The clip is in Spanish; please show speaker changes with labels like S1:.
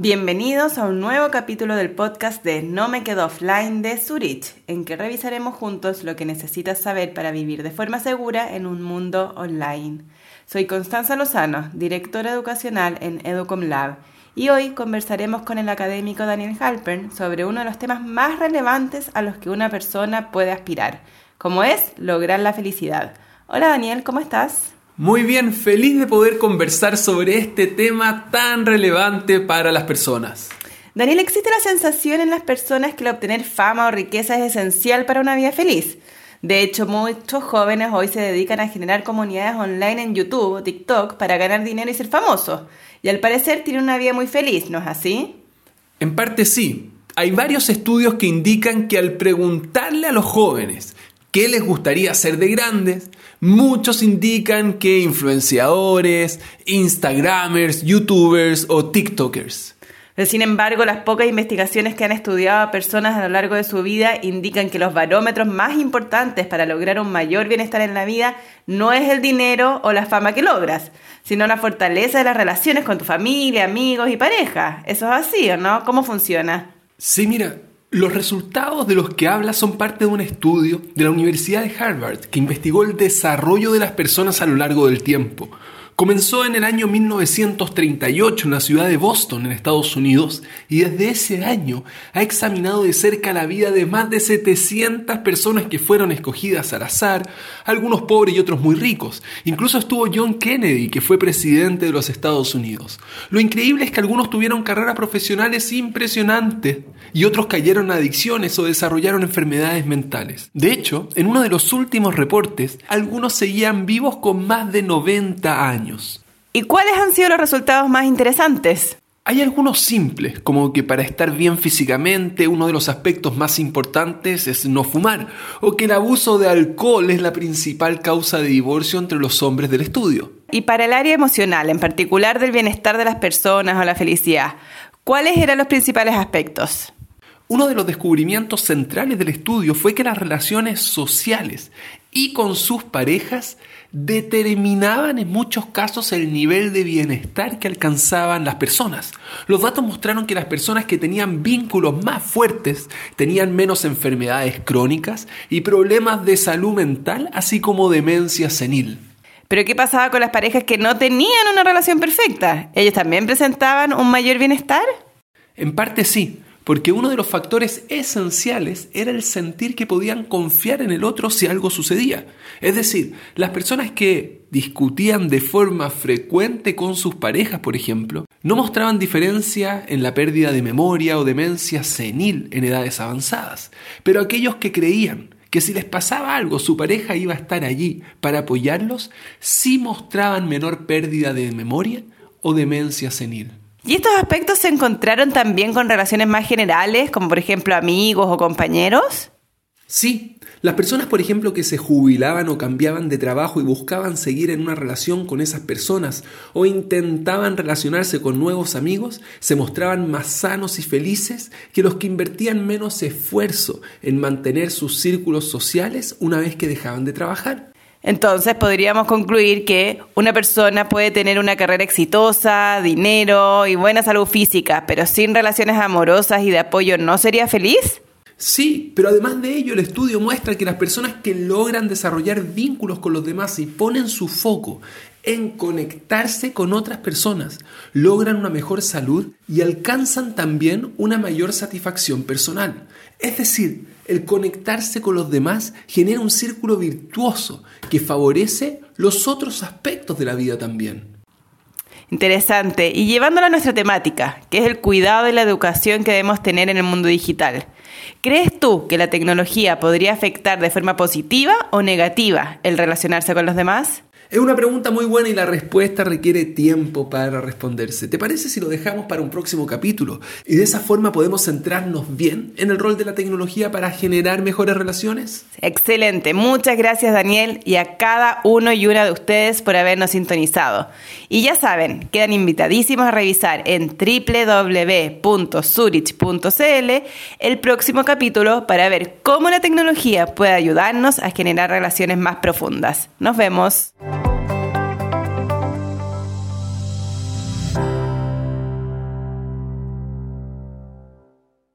S1: Bienvenidos a un nuevo capítulo del podcast de No me quedo offline de Zurich, en que revisaremos juntos lo que necesitas saber para vivir de forma segura en un mundo online. Soy Constanza Lozano, directora educacional en Educom Lab, y hoy conversaremos con el académico Daniel Halpern sobre uno de los temas más relevantes a los que una persona puede aspirar, como es lograr la felicidad. Hola Daniel, ¿cómo estás?
S2: Muy bien, feliz de poder conversar sobre este tema tan relevante para las personas.
S1: Daniel, ¿existe la sensación en las personas que el obtener fama o riqueza es esencial para una vida feliz? De hecho, muchos jóvenes hoy se dedican a generar comunidades online en YouTube o TikTok para ganar dinero y ser famosos. Y al parecer tienen una vida muy feliz, ¿no es así?
S2: En parte sí. Hay varios estudios que indican que al preguntarle a los jóvenes qué les gustaría ser de grandes, Muchos indican que influenciadores, Instagramers, YouTubers o TikTokers.
S1: sin embargo, las pocas investigaciones que han estudiado a personas a lo largo de su vida indican que los barómetros más importantes para lograr un mayor bienestar en la vida no es el dinero o la fama que logras, sino la fortaleza de las relaciones con tu familia, amigos y pareja. ¿Eso es así o no? ¿Cómo funciona?
S2: Sí, mira, los resultados de los que habla son parte de un estudio de la Universidad de Harvard que investigó el desarrollo de las personas a lo largo del tiempo. Comenzó en el año 1938 en la ciudad de Boston, en Estados Unidos, y desde ese año ha examinado de cerca la vida de más de 700 personas que fueron escogidas al azar, algunos pobres y otros muy ricos. Incluso estuvo John Kennedy, que fue presidente de los Estados Unidos. Lo increíble es que algunos tuvieron carreras profesionales impresionantes y otros cayeron en adicciones o desarrollaron enfermedades mentales. De hecho, en uno de los últimos reportes, algunos seguían vivos con más de 90 años.
S1: ¿Y cuáles han sido los resultados más interesantes?
S2: Hay algunos simples, como que para estar bien físicamente uno de los aspectos más importantes es no fumar, o que el abuso de alcohol es la principal causa de divorcio entre los hombres del estudio.
S1: Y para el área emocional, en particular del bienestar de las personas o la felicidad, ¿cuáles eran los principales aspectos?
S2: Uno de los descubrimientos centrales del estudio fue que las relaciones sociales y con sus parejas determinaban en muchos casos el nivel de bienestar que alcanzaban las personas. Los datos mostraron que las personas que tenían vínculos más fuertes tenían menos enfermedades crónicas y problemas de salud mental, así como demencia senil.
S1: Pero ¿qué pasaba con las parejas que no tenían una relación perfecta? ¿Ellos también presentaban un mayor bienestar?
S2: En parte sí, porque uno de los factores esenciales era el sentir que podían confiar en el otro si algo sucedía. Es decir, las personas que discutían de forma frecuente con sus parejas, por ejemplo, no mostraban diferencia en la pérdida de memoria o demencia senil en edades avanzadas. Pero aquellos que creían que si les pasaba algo su pareja iba a estar allí para apoyarlos, sí mostraban menor pérdida de memoria o demencia senil.
S1: ¿Y estos aspectos se encontraron también con relaciones más generales, como por ejemplo amigos o compañeros?
S2: Sí, las personas, por ejemplo, que se jubilaban o cambiaban de trabajo y buscaban seguir en una relación con esas personas o intentaban relacionarse con nuevos amigos, se mostraban más sanos y felices que los que invertían menos esfuerzo en mantener sus círculos sociales una vez que dejaban de trabajar.
S1: Entonces podríamos concluir que una persona puede tener una carrera exitosa, dinero y buena salud física, pero sin relaciones amorosas y de apoyo no sería feliz?
S2: Sí, pero además de ello el estudio muestra que las personas que logran desarrollar vínculos con los demás y ponen su foco en conectarse con otras personas, logran una mejor salud y alcanzan también una mayor satisfacción personal. Es decir, el conectarse con los demás genera un círculo virtuoso que favorece los otros aspectos de la vida también.
S1: Interesante. Y llevándolo a nuestra temática, que es el cuidado y la educación que debemos tener en el mundo digital. ¿Crees tú que la tecnología podría afectar de forma positiva o negativa el relacionarse con los demás?
S2: Es una pregunta muy buena y la respuesta requiere tiempo para responderse. ¿Te parece si lo dejamos para un próximo capítulo? Y de esa forma podemos centrarnos bien en el rol de la tecnología para generar mejores relaciones.
S1: Excelente. Muchas gracias Daniel y a cada uno y una de ustedes por habernos sintonizado. Y ya saben, quedan invitadísimos a revisar en www.zurich.cl el próximo capítulo para ver cómo la tecnología puede ayudarnos a generar relaciones más profundas. Nos vemos.